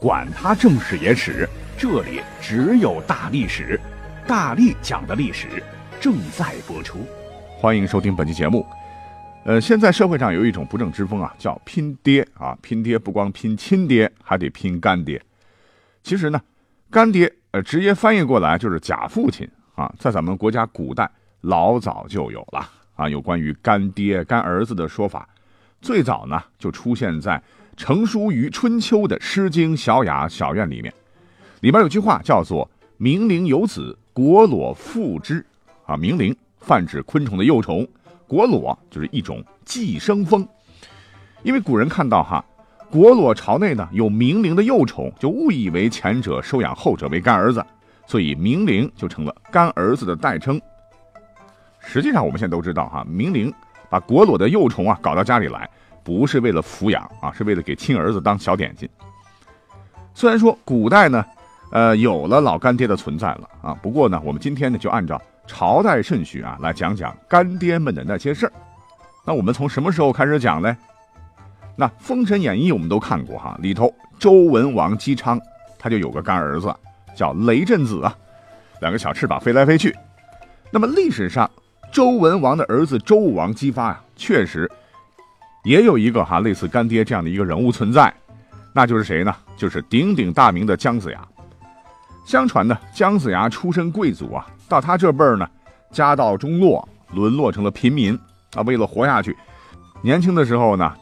管他正史野史。这里只有大历史，大力讲的历史正在播出，欢迎收听本期节目。呃，现在社会上有一种不正之风啊，叫拼爹啊，拼爹不光拼亲爹，还得拼干爹。其实呢，干爹呃直接翻译过来就是假父亲啊，在咱们国家古代老早就有了啊，有关于干爹干儿子的说法，最早呢就出现在成书于春秋的《诗经·小雅·小苑》里面。里边有句话叫做“冥灵有子，果裸复之”，啊，冥灵泛指昆虫的幼虫，果裸就是一种寄生蜂。因为古人看到哈果裸巢内呢有冥灵的幼虫，就误以为前者收养后者为干儿子，所以冥灵就成了干儿子的代称。实际上我们现在都知道哈，冥灵把果裸的幼虫啊搞到家里来，不是为了抚养啊，是为了给亲儿子当小点心。虽然说古代呢。呃，有了老干爹的存在了啊。不过呢，我们今天呢就按照朝代顺序啊来讲讲干爹们的那些事儿。那我们从什么时候开始讲呢？那《封神演义》我们都看过哈，里头周文王姬昌他就有个干儿子叫雷震子啊，两个小翅膀飞来飞去。那么历史上周文王的儿子周武王姬发呀，确实也有一个哈类似干爹这样的一个人物存在，那就是谁呢？就是鼎鼎大名的姜子牙。相传呢，姜子牙出身贵族啊，到他这辈儿呢，家道中落，沦落成了平民啊。为了活下去，年轻的时候呢，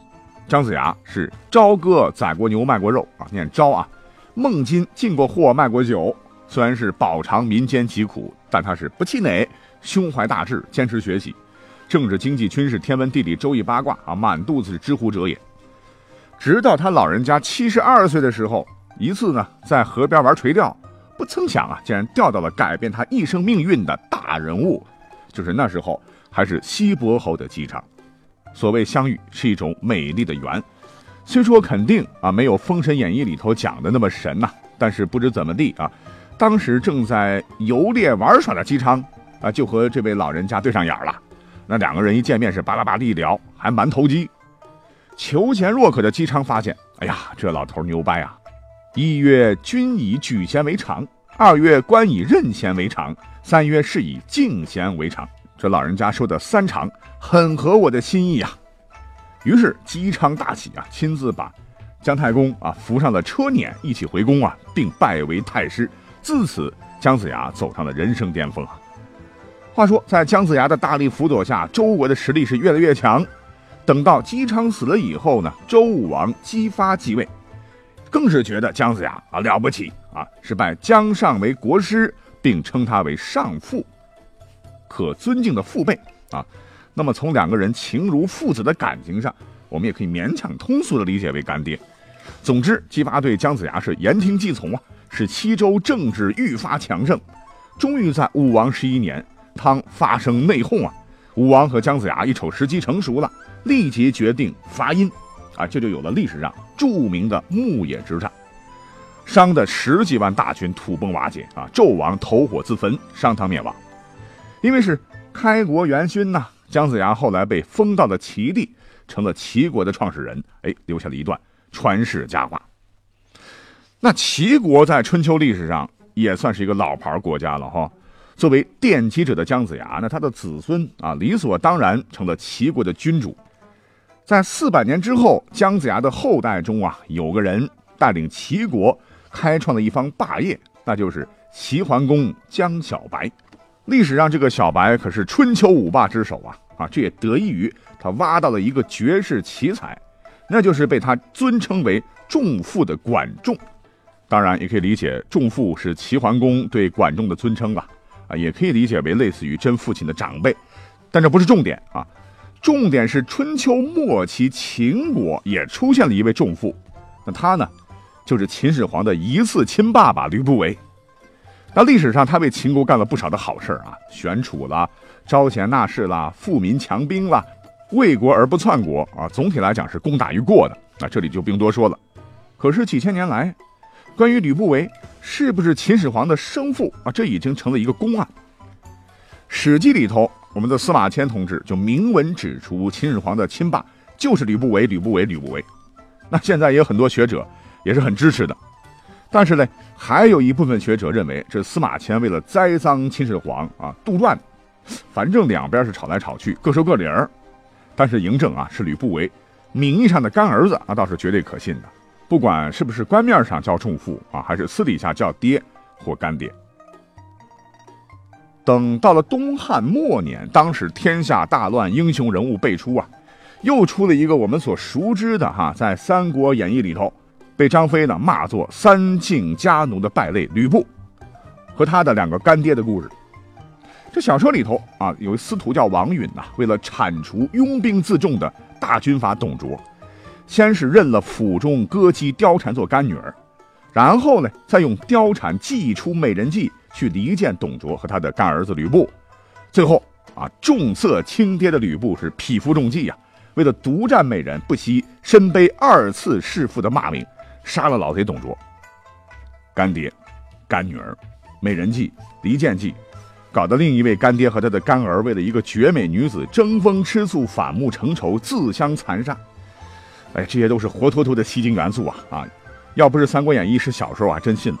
姜子牙是朝歌宰过牛，卖过肉啊，念朝啊；孟津进过货，卖过酒。虽然是饱尝民间疾苦，但他是不气馁，胸怀大志，坚持学习，政治、经济、军事、天文、地理、周易、八卦啊，满肚子是知乎者也。直到他老人家七十二岁的时候，一次呢，在河边玩垂钓。不曾想啊，竟然钓到了改变他一生命运的大人物，就是那时候还是西伯侯的姬昌。所谓相遇是一种美丽的缘，虽说肯定啊没有《封神演义》里头讲的那么神呐，但是不知怎么地啊，当时正在游猎玩耍的姬昌啊，就和这位老人家对上眼了。那两个人一见面是巴拉巴拉一聊，还蛮投机。求贤若渴的姬昌发现，哎呀，这老头牛掰啊！一曰君以举贤为常，二曰官以任贤为常，三曰是以敬贤为常。这老人家说的三常很合我的心意啊。于是姬昌大喜啊，亲自把姜太公啊扶上了车辇，一起回宫啊，并拜为太师。自此，姜子牙走上了人生巅峰啊。话说，在姜子牙的大力辅佐下，周国的实力是越来越强。等到姬昌死了以后呢，周武王姬发继位。更是觉得姜子牙啊了不起啊，是拜姜尚为国师，并称他为上父，可尊敬的父辈啊。那么从两个人情如父子的感情上，我们也可以勉强通俗的理解为干爹。总之，姬发对姜子牙是言听计从啊，使西周政治愈发强盛。终于在武王十一年，汤发生内讧啊，武王和姜子牙一瞅时机成熟了，立即决定伐殷。啊，这就有了历史上著名的牧野之战，商的十几万大军土崩瓦解啊，纣王投火自焚，商汤灭亡。因为是开国元勋呐，姜子牙后来被封到了齐地，成了齐国的创始人，哎，留下了一段传世佳话。那齐国在春秋历史上也算是一个老牌国家了哈。作为奠基者的姜子牙，那他的子孙啊，理所当然成了齐国的君主。在四百年之后，姜子牙的后代中啊，有个人带领齐国开创了一方霸业，那就是齐桓公姜小白。历史上这个小白可是春秋五霸之首啊啊！这也得益于他挖到了一个绝世奇才，那就是被他尊称为仲父的管仲。当然，也可以理解仲父是齐桓公对管仲的尊称了啊，啊也可以理解为类似于真父亲的长辈，但这不是重点啊。重点是春秋末期秦国也出现了一位重父，那他呢，就是秦始皇的疑似亲爸爸吕不韦。那历史上他为秦国干了不少的好事啊，选楚啦，招贤纳士啦，富民强兵啦，为国而不篡国啊。总体来讲是功大于过的，那这里就不用多说了。可是几千年来，关于吕不韦是不是秦始皇的生父啊，这已经成了一个公案。《史记》里头，我们的司马迁同志就明文指出，秦始皇的亲爸就是吕不韦，吕不韦，吕不韦。那现在也有很多学者也是很支持的。但是呢，还有一部分学者认为，这司马迁为了栽赃秦始皇啊，杜撰。反正两边是吵来吵去，各说各理儿。但是嬴政啊，是吕不韦名义上的干儿子，那倒是绝对可信的。不管是不是官面上叫重父啊，还是私底下叫爹或干爹。等到了东汉末年，当时天下大乱，英雄人物辈出啊，又出了一个我们所熟知的哈，在《三国演义》里头。被张飞呢骂作三晋家奴的败类吕布，和他的两个干爹的故事。这小说里头啊，有一司徒叫王允呐，为了铲除拥兵自重的大军阀董卓，先是认了府中歌姬貂蝉做干女儿，然后呢，再用貂蝉祭出美人计去离间董卓和他的干儿子吕布，最后啊，重色轻爹的吕布是匹夫中计呀，为了独占美人，不惜身背二次弑父的骂名。杀了老贼董卓，干爹、干女儿、美人计、离间计，搞得另一位干爹和他的干儿为了一个绝美女子争风吃醋、反目成仇、自相残杀。哎，这些都是活脱脱的吸金元素啊！啊，要不是《三国演义》是小说，我还真信了。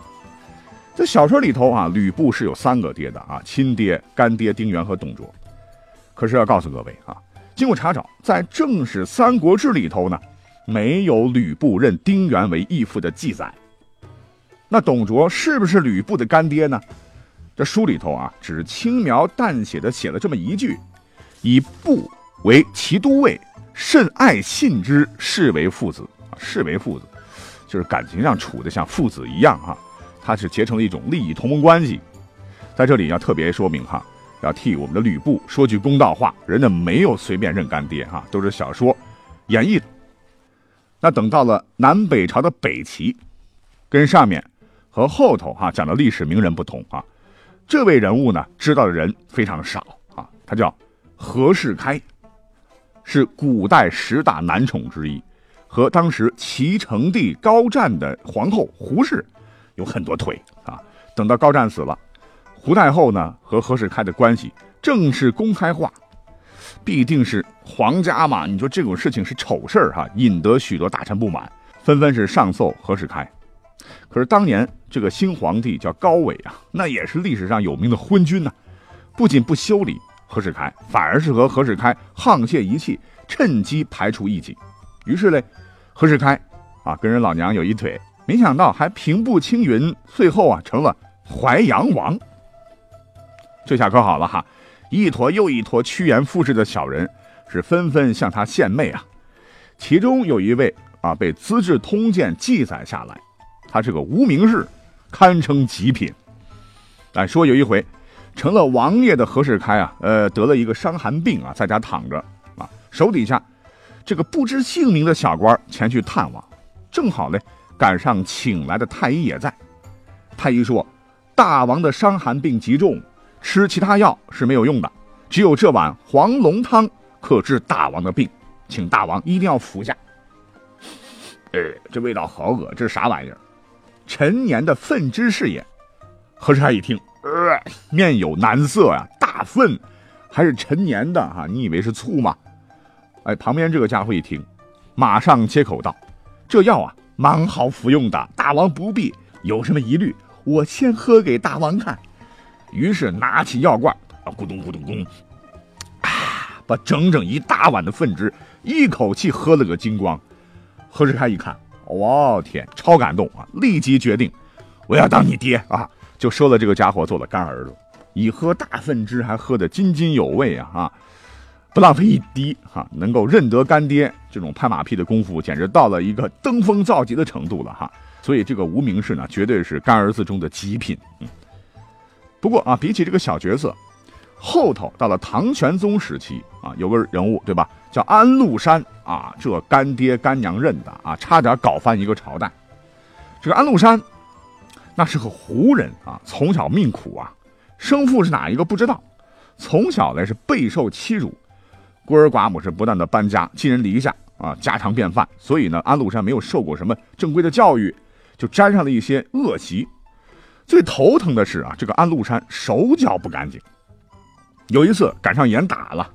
这小说里头啊，吕布是有三个爹的啊，亲爹、干爹丁原和董卓。可是要告诉各位啊，经过查找，在正史《三国志》里头呢。没有吕布认丁原为义父的记载，那董卓是不是吕布的干爹呢？这书里头啊，只轻描淡写的写了这么一句：“以布为骑都尉，甚爱信之，视为父子啊，视为父子，就是感情上处的像父子一样哈。他是结成了一种利益同盟关系。在这里要特别说明哈，要替我们的吕布说句公道话，人家没有随便认干爹哈，都是小说演绎的。”那等到了南北朝的北齐，跟上面和后头哈讲的历史名人不同啊，这位人物呢知道的人非常少啊，他叫何世开，是古代十大男宠之一，和当时齐成帝高湛的皇后胡氏有很多腿啊。等到高湛死了，胡太后呢和何世开的关系正式公开化。必定是皇家嘛？你说这种事情是丑事儿哈，引得许多大臣不满，纷纷是上奏何世开。可是当年这个新皇帝叫高纬啊，那也是历史上有名的昏君呐，不仅不修理何世开，反而是和何世开沆瀣一气，趁机排除异己。于是嘞，何世开啊跟人老娘有一腿，没想到还平步青云，最后啊成了淮阳王。这下可好了哈。一坨又一坨趋炎附势的小人是纷纷向他献媚啊，其中有一位啊被《资治通鉴》记载下来，他是个无名氏，堪称极品。但说有一回，成了王爷的何世开啊，呃得了一个伤寒病啊，在家躺着啊，手底下这个不知姓名的小官前去探望，正好呢赶上请来的太医也在。太医说，大王的伤寒病极重。吃其他药是没有用的，只有这碗黄龙汤可治大王的病，请大王一定要服下。呃，这味道好恶，这是啥玩意儿？陈年的粪汁是也。何世开一听，呃，面有难色呀，大粪，还是陈年的哈？你以为是醋吗？哎，旁边这个家伙一听，马上接口道：“这药啊，蛮好服用的，大王不必有什么疑虑，我先喝给大王看。”于是拿起药罐，啊，咕咚咕咚咚，啊，把整整一大碗的粪汁一口气喝了个精光。何世开一看，我天，超感动啊！立即决定，我要当你爹啊！就收了这个家伙做了干儿子。一喝大粪汁还喝得津津有味啊！啊，不浪费一滴哈，能够认得干爹，这种拍马屁的功夫简直到了一个登峰造极的程度了哈！所以这个无名氏呢，绝对是干儿子中的极品。嗯。不过啊，比起这个小角色，后头到了唐玄宗时期啊，有个人物对吧，叫安禄山啊，这干爹干娘认的啊，差点搞翻一个朝代。这个安禄山，那是个胡人啊，从小命苦啊，生父是哪一个不知道，从小呢是备受欺辱，孤儿寡母是不断的搬家，寄人篱下啊，家常便饭。所以呢，安禄山没有受过什么正规的教育，就沾上了一些恶习。最头疼的是啊，这个安禄山手脚不干净。有一次赶上严打了，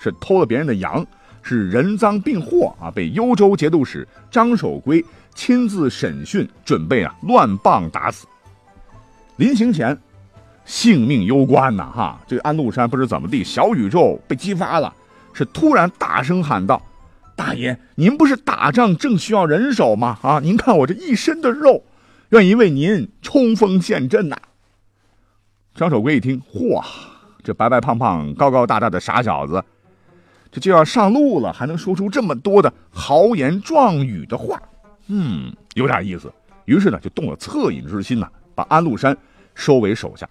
是偷了别人的羊，是人赃并获啊，被幽州节度使张守珪亲自审讯，准备啊乱棒打死。临行前，性命攸关呐！哈，这个安禄山不知怎么地，小宇宙被激发了，是突然大声喊道：“大爷，您不是打仗正需要人手吗？啊，您看我这一身的肉。”愿意为您冲锋陷阵呐！张守珪一听，嚯，这白白胖胖、高高大大的傻小子，这就要上路了，还能说出这么多的豪言壮语的话，嗯，有点意思。于是呢，就动了恻隐之心呐，把安禄山收为手下。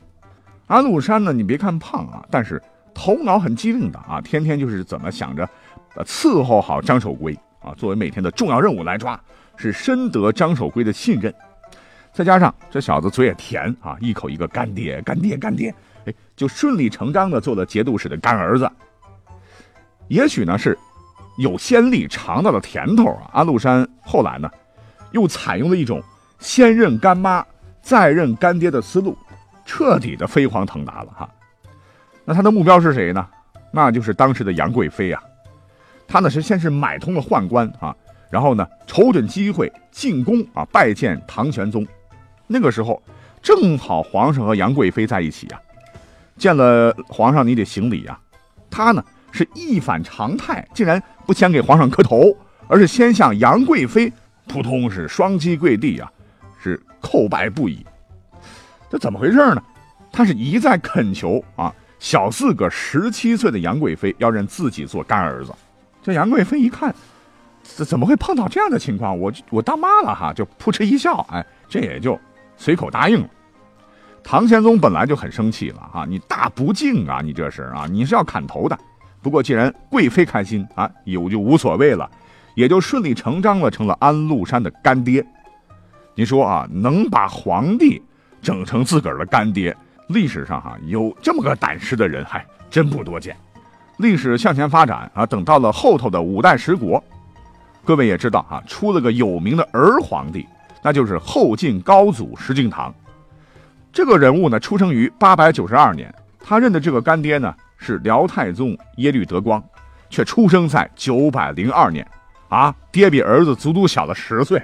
安禄山呢，你别看胖啊，但是头脑很机灵的啊，天天就是怎么想着，呃，伺候好张守珪啊，作为每天的重要任务来抓，是深得张守珪的信任。再加上这小子嘴也甜啊，一口一个干爹干爹干爹，哎，就顺理成章的做了节度使的干儿子。也许呢是有先例，尝到了甜头啊。安禄山后来呢，又采用了一种先认干妈再认干爹的思路，彻底的飞黄腾达了哈。那他的目标是谁呢？那就是当时的杨贵妃啊。他呢是先是买通了宦官啊，然后呢瞅准机会进宫啊，拜见唐玄宗。那个时候，正好皇上和杨贵妃在一起啊，见了皇上你得行礼啊。他呢是一反常态，竟然不先给皇上磕头，而是先向杨贵妃扑通是双膝跪地啊，是叩拜不已。这怎么回事呢？他是一再恳求啊，小四个十七岁的杨贵妃要认自己做干儿子。这杨贵妃一看，怎怎么会碰到这样的情况？我我当妈了哈，就扑哧一笑，哎，这也就。随口答应了，唐玄宗本来就很生气了啊！你大不敬啊！你这是啊！你是要砍头的。不过既然贵妃开心啊，有就无所谓了，也就顺理成章了，成了安禄山的干爹。你说啊，能把皇帝整成自个儿的干爹，历史上哈有这么个胆识的人还真不多见。历史向前发展啊，等到了后头的五代十国，各位也知道啊，出了个有名的儿皇帝。那就是后晋高祖石敬瑭，这个人物呢，出生于八百九十二年。他认的这个干爹呢是辽太宗耶律德光，却出生在九百零二年，啊，爹比儿子足足小了十岁。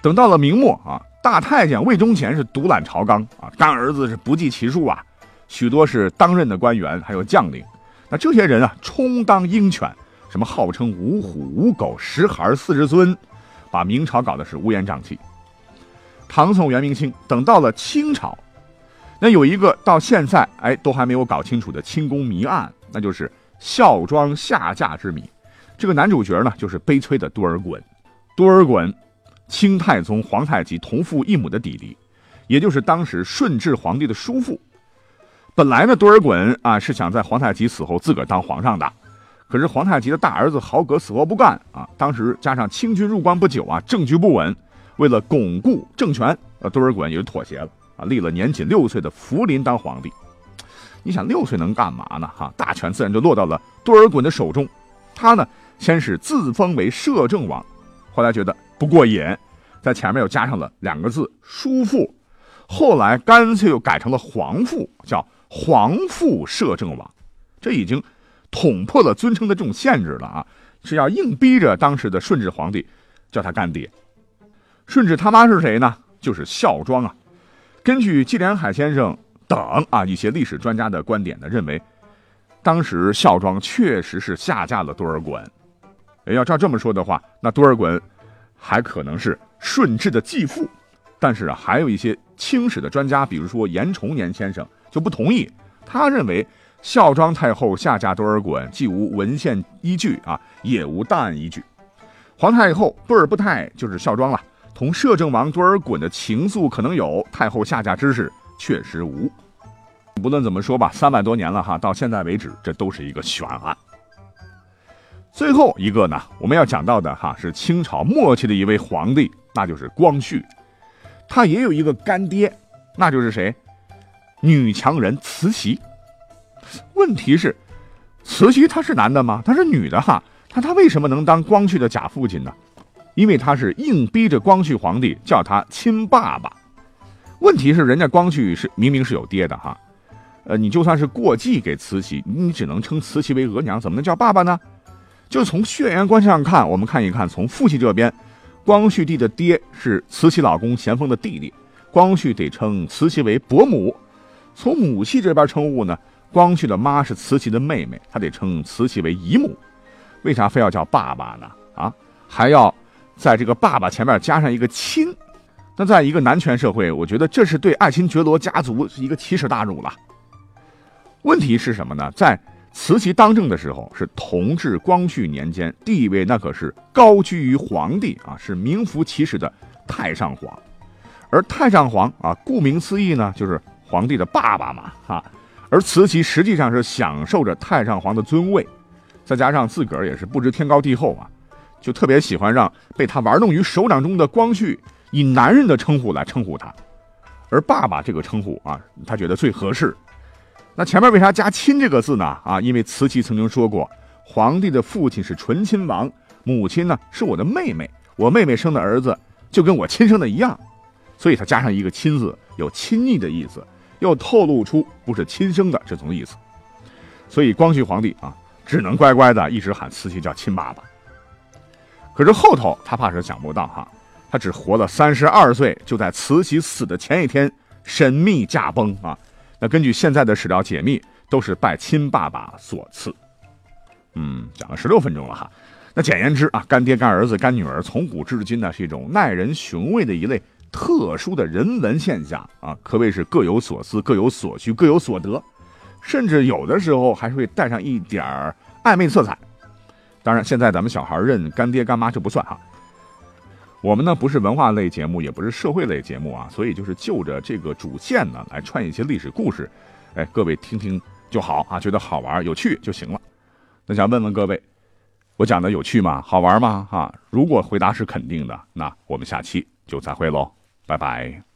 等到了明末啊，大太监魏忠贤是独揽朝纲啊，干儿子是不计其数啊，许多是当任的官员还有将领。那这些人啊，充当鹰犬，什么号称五虎五狗十孩四十孙。把明朝搞的是乌烟瘴气。唐宋元明清，等到了清朝，那有一个到现在哎都还没有搞清楚的清宫谜案，那就是孝庄下嫁之谜。这个男主角呢，就是悲催的多尔衮。多尔衮，清太宗皇太极同父异母的弟弟，也就是当时顺治皇帝的叔父。本来呢，多尔衮啊是想在皇太极死后自个儿当皇上的。可是皇太极的大儿子豪格死活不干啊！当时加上清军入关不久啊，政局不稳，为了巩固政权，呃，多尔衮也就妥协了立了年仅六岁的福临当皇帝。你想六岁能干嘛呢？哈，大权自然就落到了多尔衮的手中。他呢，先是自封为摄政王，后来觉得不过瘾，在前面又加上了两个字“叔父”，后来干脆又改成了皇父，叫皇父摄政王。这已经。捅破了尊称的这种限制了啊，是要硬逼着当时的顺治皇帝叫他干爹。顺治他妈是谁呢？就是孝庄啊。根据纪连海先生等啊一些历史专家的观点呢，认为当时孝庄确实是下嫁了多尔衮。要照这么说的话，那多尔衮还可能是顺治的继父。但是啊，还有一些清史的专家，比如说严崇年先生就不同意，他认为。孝庄太后下嫁多尔衮，既无文献依据啊，也无档案依据。皇太后多尔不泰就是孝庄了，同摄政王多尔衮的情愫可能有，太后下嫁之事确实无。不论怎么说吧，三百多年了哈，到现在为止，这都是一个悬案。最后一个呢，我们要讲到的哈，是清朝末期的一位皇帝，那就是光绪。他也有一个干爹，那就是谁？女强人慈禧。问题是，慈禧她是男的吗？她是女的哈。那她为什么能当光绪的假父亲呢？因为他是硬逼着光绪皇帝叫他亲爸爸。问题是，人家光绪是明明是有爹的哈。呃，你就算是过继给慈禧，你只能称慈禧为额娘，怎么能叫爸爸呢？就从血缘关系上看，我们看一看，从父系这边，光绪帝的爹是慈禧老公咸丰的弟弟，光绪得称慈禧为伯母；从母系这边称呼呢，光绪的妈是慈禧的妹妹，他得称慈禧为姨母。为啥非要叫爸爸呢？啊，还要在这个爸爸前面加上一个亲？那在一个男权社会，我觉得这是对爱新觉罗家族是一个奇耻大辱了。问题是什么呢？在慈禧当政的时候，是同治、光绪年间，地位那可是高居于皇帝啊，是名副其实的太上皇。而太上皇啊，顾名思义呢，就是皇帝的爸爸嘛，哈。而慈禧实际上是享受着太上皇的尊位，再加上自个儿也是不知天高地厚啊，就特别喜欢让被他玩弄于手掌中的光绪以男人的称呼来称呼他，而爸爸这个称呼啊，他觉得最合适。那前面为啥加“亲”这个字呢？啊，因为慈禧曾经说过，皇帝的父亲是醇亲王，母亲呢是我的妹妹，我妹妹生的儿子就跟我亲生的一样，所以他加上一个“亲”字，有亲昵的意思，又透露出不是亲生的这种意思。所以光绪皇帝啊，只能乖乖的一直喊慈禧叫亲爸爸。可是后头他怕是想不到哈，他只活了三十二岁，就在慈禧死的前一天神秘驾崩啊。那根据现在的史料解密，都是拜亲爸爸所赐。嗯，讲了十六分钟了哈。那简言之啊，干爹、干儿子、干女儿，从古至今呢，是一种耐人寻味的一类特殊的人文现象啊，可谓是各有所思、各有所需、各有所得，甚至有的时候还是会带上一点暧昧色彩。当然，现在咱们小孩认干爹干妈就不算哈。我们呢不是文化类节目，也不是社会类节目啊，所以就是就着这个主线呢来串一些历史故事，哎，各位听听就好啊，觉得好玩有趣就行了。那想问问各位，我讲的有趣吗？好玩吗？哈，如果回答是肯定的，那我们下期就再会喽，拜拜。